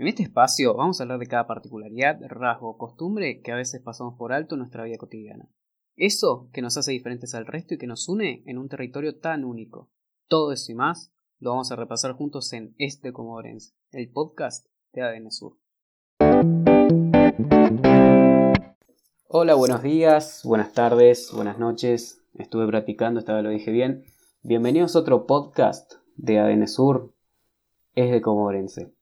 En este espacio vamos a hablar de cada particularidad, rasgo o costumbre que a veces pasamos por alto en nuestra vida cotidiana. Eso que nos hace diferentes al resto y que nos une en un territorio tan único. Todo eso y más lo vamos a repasar juntos en Este Comodorense, el podcast de ADN Sur. Hola, buenos días, buenas tardes, buenas noches. Estuve practicando, esta vez lo dije bien. Bienvenidos a otro podcast de ADN Sur, es de Comodorense.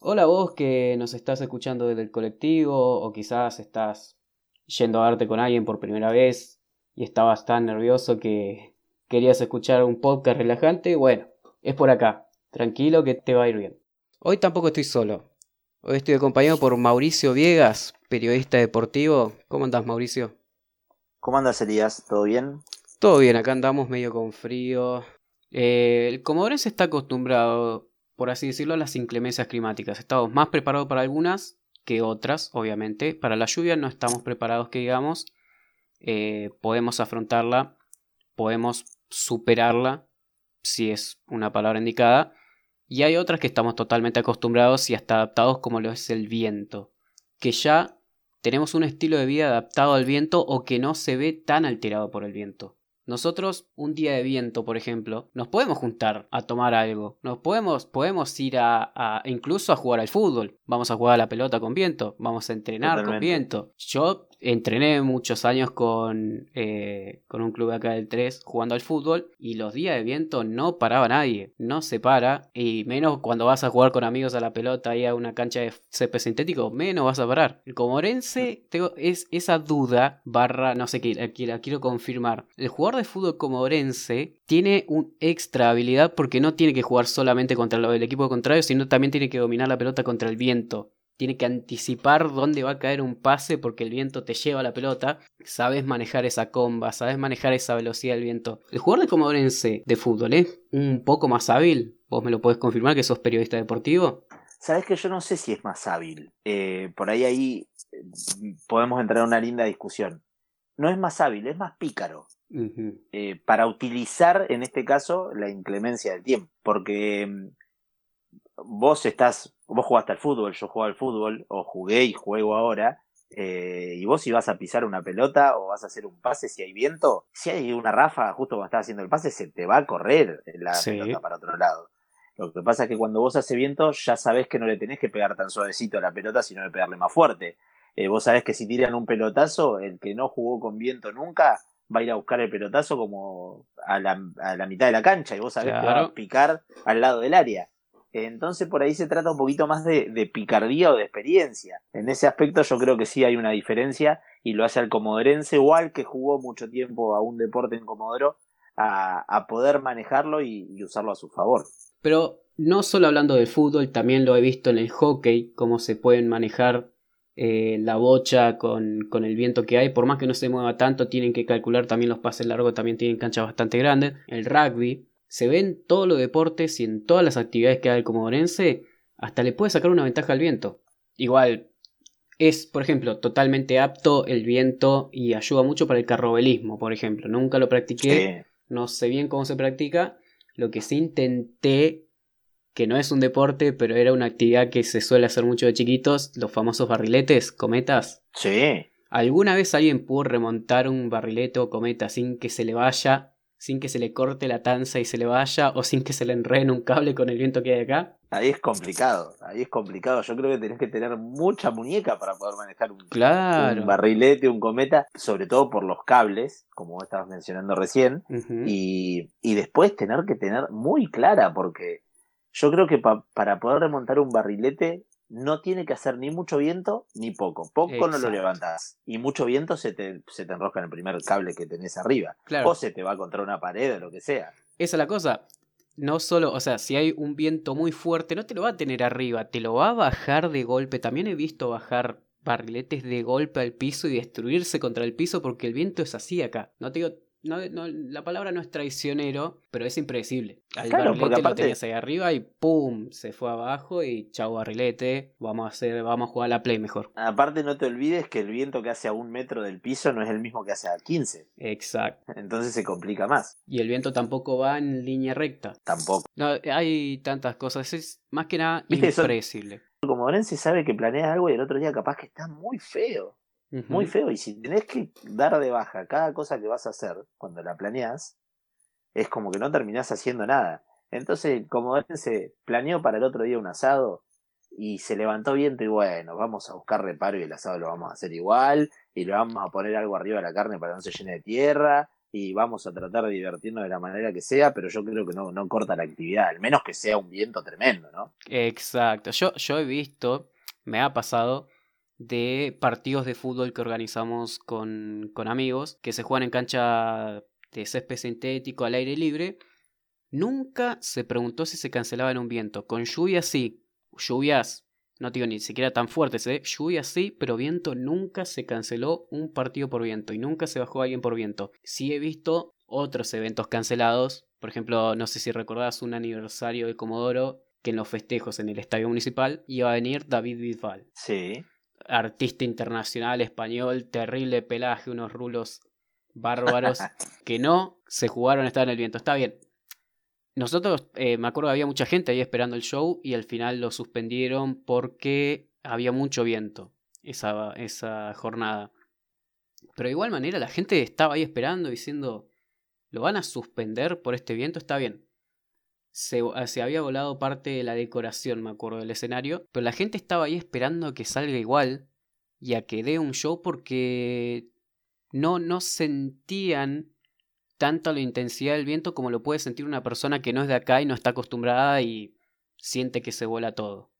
Hola vos que nos estás escuchando desde el colectivo o quizás estás yendo a verte con alguien por primera vez y estabas tan nervioso que querías escuchar un podcast relajante. Bueno, es por acá. Tranquilo que te va a ir bien. Hoy tampoco estoy solo. Hoy estoy acompañado por Mauricio Viegas, periodista deportivo. ¿Cómo andás, Mauricio? ¿Cómo andas, Elías? ¿Todo bien? Todo bien, acá andamos medio con frío. Eh, el comodorense está acostumbrado por así decirlo, las inclemencias climáticas. Estamos más preparados para algunas que otras, obviamente. Para la lluvia no estamos preparados, que digamos. Eh, podemos afrontarla, podemos superarla, si es una palabra indicada. Y hay otras que estamos totalmente acostumbrados y hasta adaptados, como lo es el viento. Que ya tenemos un estilo de vida adaptado al viento o que no se ve tan alterado por el viento. Nosotros, un día de viento, por ejemplo, nos podemos juntar a tomar algo. Nos podemos, podemos ir a, a, incluso a jugar al fútbol. Vamos a jugar a la pelota con viento. Vamos a entrenar con viento. Yo entrené muchos años con, eh, con un club acá del 3 jugando al fútbol y los días de viento no paraba nadie, no se para y menos cuando vas a jugar con amigos a la pelota y a una cancha de césped sintético, menos vas a parar. El comorense tengo, es esa duda barra, no sé qué, la, quiero confirmar. El jugador de fútbol comorense tiene un extra habilidad porque no tiene que jugar solamente contra el equipo contrario, sino también tiene que dominar la pelota contra el viento tiene que anticipar dónde va a caer un pase porque el viento te lleva la pelota. Sabes manejar esa comba, sabes manejar esa velocidad del viento. El jugador de comodorense de fútbol es un poco más hábil. ¿Vos me lo podés confirmar que sos periodista deportivo? Sabes que yo no sé si es más hábil. Eh, por ahí ahí eh, podemos entrar en una linda discusión. No es más hábil, es más pícaro. Eh, para utilizar en este caso la inclemencia del tiempo. Porque mm, vos estás, vos jugaste al fútbol, yo juego al fútbol, o jugué y juego ahora, eh, y vos si vas a pisar una pelota o vas a hacer un pase, si hay viento, si hay una rafa justo cuando estás haciendo el pase, se te va a correr la pelota para otro lado. Lo que pasa es que cuando vos hace viento, ya sabés que no le tenés que pegar tan suavecito a la pelota, sino de pegarle más fuerte. Eh, vos sabés que si tiran un pelotazo, el que no jugó con viento nunca va a ir a buscar el pelotazo como a la, a la mitad de la cancha y vos sabés que va a picar al lado del área. Entonces por ahí se trata un poquito más de, picardía o de experiencia. En ese aspecto yo creo que sí hay una diferencia y lo hace al comodorense igual que jugó mucho tiempo a un deporte en Comodoro a, poder manejarlo y, usarlo a su favor. Pero no solo hablando del fútbol, también lo he visto en el hockey, cómo se pueden manejar eh, la bocha con, con, el viento que hay. Por más que no se mueva tanto, tienen que calcular también los pases largos, también tienen canchas bastante grandes. El rugby se ve en todos los deportes y en todas las actividades que hay el comodorense, hasta le puede sacar una ventaja al viento. Igual, es, por ejemplo, totalmente apto el viento y ayuda mucho para el carrobelismo, por ejemplo. Nunca lo practiqué, no sé bien cómo se practica. Lo que sí intenté, que no es un deporte, pero era una actividad que se suele hacer mucho de chiquitos, los famosos barriletes, cometas. Sí. ¿Alguna vez alguien pudo remontar un barrilete o cometa sin que se le vaya sin que se le corte la tanza y se le vaya o sin que se le enrede un cable con el viento que hay acá? Ahí es complicado, ahí es complicado. Yo creo que tenés que tener mucha muñeca para poder manejar un, barrilete, un cometa, sobre todo por los cables, como estabas mencionando recién, y, y, después tener que tener muy clara, porque yo creo que para poder remontar un barrilete no tiene que hacer ni mucho viento ni poco. Poco no lo levantas. Y mucho viento se te, se te enrosca en el primer cable que tenés arriba. O se te va contra una pared o lo que sea. Esa es la cosa. No solo, o sea, si hay un viento muy fuerte, no te lo va a tener arriba, te lo va a bajar de golpe. También he visto bajar barriletes de golpe al piso y destruirse contra el piso porque el viento es así acá. No te digo no, la palabra no es traicionero, pero es impredecible. Al claro, barrilete lo tenías ahí arriba y ¡pum! se fue abajo y chau barrilete, vamos a hacer, vamos a jugar a la play mejor. Aparte no te olvides que el viento que hace a un metro del piso no es el mismo que hace a 15. Exacto. Entonces se complica más. Y el viento tampoco va en línea recta. Tampoco. No, hay tantas cosas, es más que nada impredecible. Como Orense sabe que planea algo y el otro día capaz que está muy feo. Muy feo. Y si tenés que dar de baja cada cosa que vas a hacer cuando la planeas, es como que no terminás haciendo nada. Entonces, como se planeó para el otro día un asado y se levantó viento y bueno, vamos a buscar reparo y el asado lo vamos a hacer igual y le vamos a poner algo arriba de la carne para que no se llene de tierra y vamos a tratar de divertirnos de la manera que sea, pero yo creo que no, no corta la actividad, al menos que sea un viento tremendo, ¿no? Exacto. Yo, yo he visto, me ha pasado de partidos de fútbol que organizamos con, con amigos, que se juegan en cancha de césped sintético al aire libre. Nunca se preguntó si se cancelaba en un viento. Con lluvias sí. Lluvias, no digo ni siquiera tan fuertes, ¿eh? Lluvias sí, pero viento nunca se canceló un partido por viento y nunca se bajó alguien por viento. Sí he visto otros eventos cancelados. Por ejemplo, no sé si recordás un aniversario de Comodoro que en los festejos en el estadio municipal iba a venir David Bisbal. Sí artista internacional español, terrible pelaje, unos rulos bárbaros, que no se jugaron a estar en el viento. Está bien. Nosotros, eh, me acuerdo que había mucha gente ahí esperando el show y al final lo suspendieron porque había mucho viento esa, esa jornada. Pero de igual manera la gente estaba ahí esperando diciendo, ¿lo van a suspender por este viento? Está bien. Ah, se, había volado parte de la decoración, me acuerdo, del escenario, pero la gente estaba ahí esperando a que salga igual y a que dé un show porque no, no sentían tanto la intensidad del viento como lo puede sentir una persona que no es de acá y no está acostumbrada y siente que se vuela todo.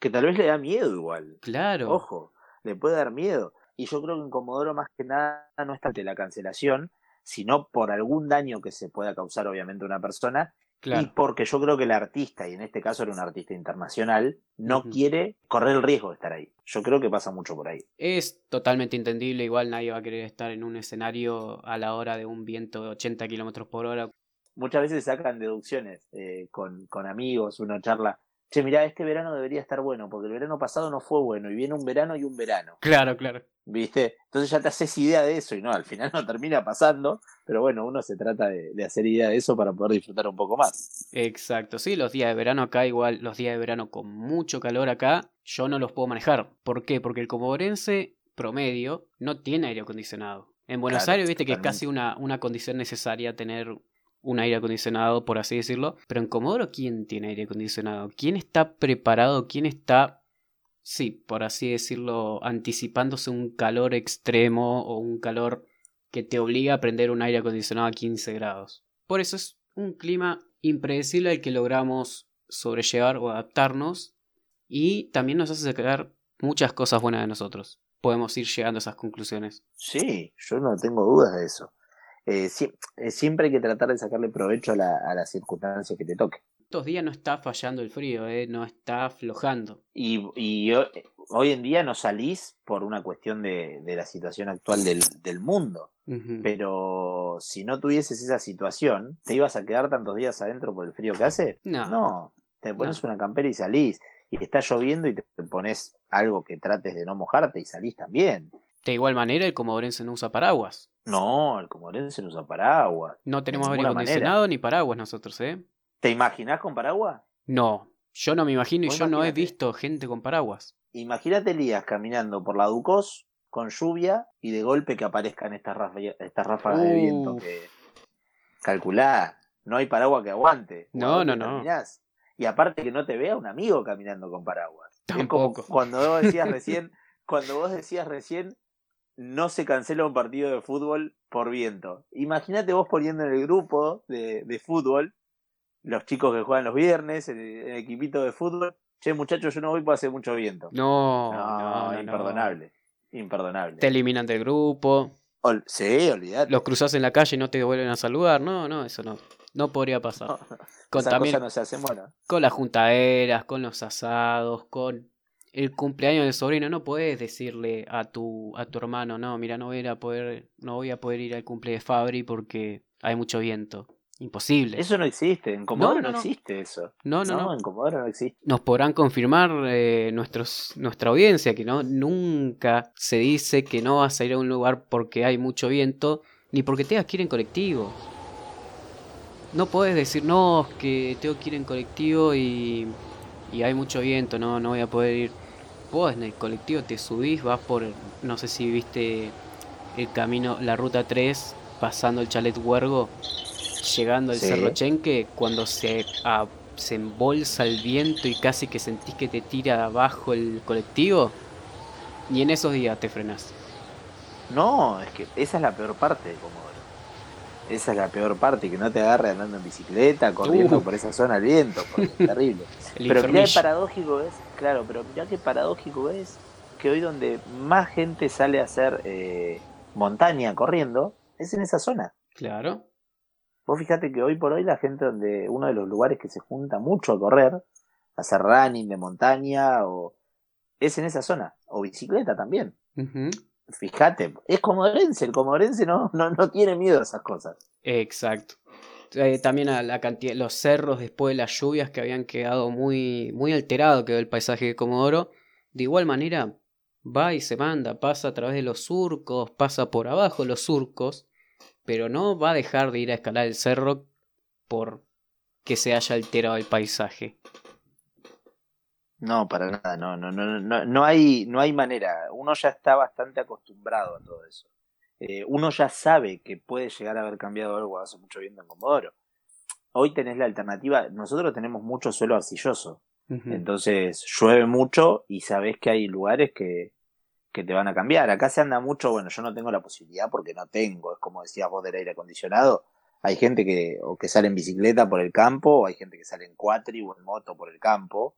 Que tal vez le da miedo igual. Claro. Ojo, le puede dar miedo. Y yo creo que en Comodoro más que nada no está ante la cancelación, sino por algún daño que se pueda causar obviamente a una persona y porque yo creo que el artista, y en este caso era un artista internacional, no quiere correr el riesgo de estar ahí. Yo creo que pasa mucho por ahí. Es totalmente entendible, igual nadie va a querer estar en un escenario a la hora de un viento de 80 kilómetros por hora. Muchas veces sacan deducciones eh, con, con amigos, uno charla che, mirá, este verano debería estar bueno, porque el verano pasado no fue bueno, y viene un verano y un verano. Claro, claro. ¿Viste? Entonces ya te haces idea de eso, y no, al final no termina pasando, pero bueno, uno se trata de, hacer idea de eso para poder disfrutar un poco más. Exacto, sí, los días de verano acá, igual, los días de verano con mucho calor acá, yo no los puedo manejar. ¿Por qué? Porque el comodorense promedio no tiene aire acondicionado. En Buenos Aires, viste que es casi una, una condición necesaria tener un aire acondicionado, por así decirlo. Pero en Comodoro, ¿quién tiene aire acondicionado? ¿Quién está preparado? ¿Quién está, sí, por así decirlo, anticipándose un calor extremo o un calor que te obliga a prender un aire acondicionado a 15 grados? Por eso es un clima impredecible al que logramos sobrellevar o adaptarnos y también nos hace sacar muchas cosas buenas de nosotros. Podemos ir llegando a esas conclusiones. Sí, yo no tengo dudas de eso. Eh, eh, siempre hay que tratar de sacarle provecho a la, a circunstancia que te toque. Estos días no está fallando el frío, eh, no está aflojando. Y, hoy en día no salís por una cuestión de, la situación actual del, mundo. Pero si no tuvieses esa situación, ¿te ibas a quedar tantos días adentro por el frío que hace? No. No, te pones una campera y salís. Y está lloviendo y te pones algo que trates de no mojarte y salís también. De igual manera, el comodorense no usa paraguas. No, el comorense no usa paraguas. No tenemos aire acondicionado ni paraguas nosotros, ¿eh? ¿Te imaginas con paraguas? No, yo no me imagino y yo no he visto gente con paraguas. Imagínate Elías caminando por la Ducos con lluvia y de golpe que aparezcan estas, estas ráfagas de viento que calculá, no hay paraguas que aguante. No, no, no. Y aparte que no te vea un amigo caminando con paraguas. Tampoco. cuando vos decías recién, cuando vos decías recién no se cancela un partido de fútbol por viento. Imagínate vos poniendo en el grupo de, de fútbol los chicos que juegan los viernes, el, el, equipito de fútbol. Che, muchachos, yo no voy porque hace mucho viento. No, no, imperdonable. Imperdonable. Te eliminan del grupo. sí, olvidate. Los cruzas en la calle y no te vuelven a saludar. No, no, eso no. No podría pasar. con, también, no se hacen, bueno. con las juntaderas, con los asados, con el cumpleaños del sobrino, no puedes decirle a tu, a tu hermano, no, mira, no voy a poder, no voy a poder ir al cumple de Fabri porque hay mucho viento. Imposible. Eso no existe, en Comodoro no, existe eso. No, no, no, en Comodoro no existe. Nos podrán confirmar eh, nuestros, nuestra audiencia que no nunca se dice que no vas a ir a un lugar porque hay mucho viento, ni porque tengas que ir en colectivo. No puedes decir, no, que tengo que ir en colectivo y, y hay mucho viento, no, no voy a poder ir. Vos en el colectivo te subís, vas por, no sé si viste el camino, la ruta 3, pasando el chalet Huergo llegando al Cerro Chenque, cuando se, se embolsa el viento y casi que sentís que te tira abajo el colectivo, y en esos días te frenas. No, es que esa es la peor parte de Comodoro. Esa es la peor parte, que no te agarre andando en bicicleta, corriendo uh. por esa zona al viento, es terrible. pero mirá qué paradójico es, claro, pero mirá qué paradójico es que hoy donde más gente sale a hacer eh, montaña corriendo, es en esa zona. Claro. Vos fíjate que hoy por hoy la gente donde uno de los lugares que se junta mucho a correr, a hacer running de montaña, o es en esa zona, o bicicleta también. Fíjate, es comodorense, el comodorense no, no, no tiene miedo a esas cosas. Exacto. Eh, también a la cantidad, los cerros después de las lluvias que habían quedado muy, muy alterado quedó el paisaje de Comodoro. De igual manera, va y se manda, pasa a través de los surcos, pasa por abajo los surcos pero no va a dejar de ir a escalar el cerro por que se haya alterado el paisaje. No, para nada, no, no, no, no, no hay, no hay manera. Uno ya está bastante acostumbrado a todo eso. Eh, uno ya sabe que puede llegar a haber cambiado algo hace mucho viento en Comodoro. Hoy tenés la alternativa, nosotros tenemos mucho suelo arcilloso, entonces llueve mucho y sabés que hay lugares que, que te van a cambiar. Acá se anda mucho, bueno, yo no tengo la posibilidad porque no tengo, es como decías vos del aire acondicionado. Hay gente que, o que sale en bicicleta por el campo, o hay gente que sale en cuatri o en moto por el campo,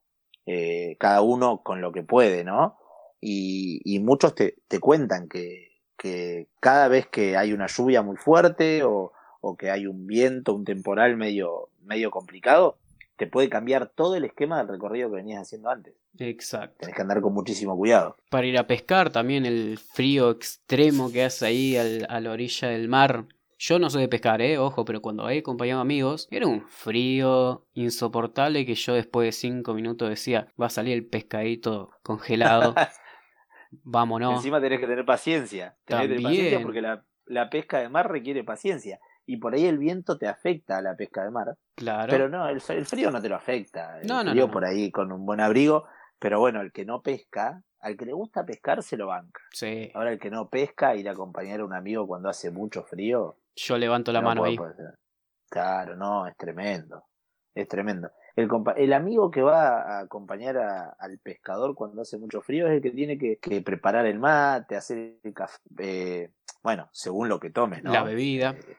eh, cada uno con lo que puede, ¿no? Y, muchos te, cuentan que, que, cada vez que hay una lluvia muy fuerte o, o que hay un viento, un temporal medio, medio complicado, te puede cambiar todo el esquema del recorrido que venías haciendo antes. Exacto. Tienes que andar con muchísimo cuidado. Para ir a pescar también el frío extremo que hace ahí a la orilla del mar. Yo no soy de pescar, eh, ojo, pero cuando he acompañado amigos, era un frío insoportable que yo después de cinco minutos decía, va a salir el pescadito congelado. Vámonos. Encima tenés que tener paciencia. Tenés que tener paciencia porque la, la pesca de mar requiere paciencia y por ahí el viento te afecta a la pesca de mar. Claro. Pero no, el, frío no te lo afecta. El no, frío no, por ahí con un buen abrigo. Pero bueno, el que no pesca, al que le gusta pescar se lo banca. Sí. Ahora el que no pesca, ir a acompañar a un amigo cuando hace mucho frío. Yo levanto la mano ahí. Claro, no, es tremendo. Es tremendo. El, el amigo que va a acompañar al pescador cuando hace mucho frío es el que tiene que, preparar el mate, hacer el café. Eh, bueno, según lo que tome, ¿no? La bebida. Eh,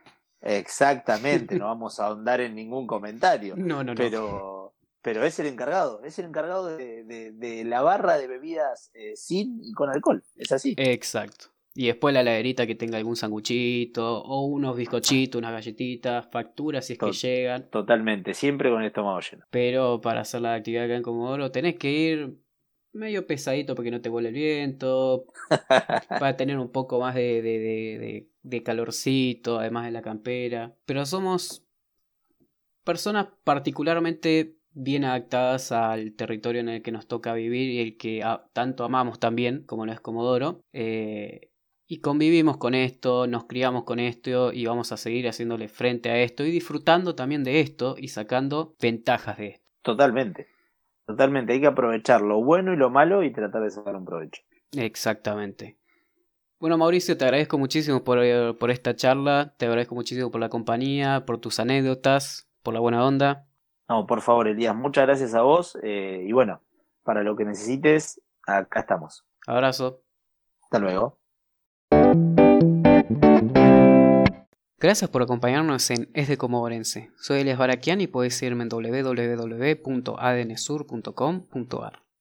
Exactamente, no vamos a ahondar en ningún comentario. No, no, no. Pero, pero es el encargado, es el encargado de, la barra de bebidas eh, sin y con alcohol. Es así. Exacto. Y después la heladerita que tenga algún sanguchito o unos bizcochitos, unas galletitas, facturas si es que llegan. Totalmente, siempre con el estómago lleno. Pero para hacer la actividad acá en Comodoro tenés que ir medio pesadito porque no te vuele el viento, para tener un poco más de, de, de, calorcito, además de la campera. Pero somos personas particularmente bien adaptadas al territorio en el que nos toca vivir y el que tanto amamos también, como no es Comodoro. Eh, y convivimos con esto, nos criamos con esto y vamos a seguir haciéndole frente a esto y disfrutando también de esto y sacando ventajas de esto. Totalmente. Totalmente, hay que aprovechar lo bueno y lo malo y tratar de sacar un provecho. Exactamente. Bueno, Mauricio, te agradezco muchísimo por, eh, por, esta charla, te agradezco muchísimo por la compañía, por tus anécdotas, por la buena onda. No, por favor, Elías, muchas gracias a vos eh, y bueno, para lo que necesites, acá estamos. Abrazo. Hasta luego. Gracias por acompañarnos en Es de Comodorense. Soy Elias Barakian y puedes seguirme en www.adnsur.com.ar.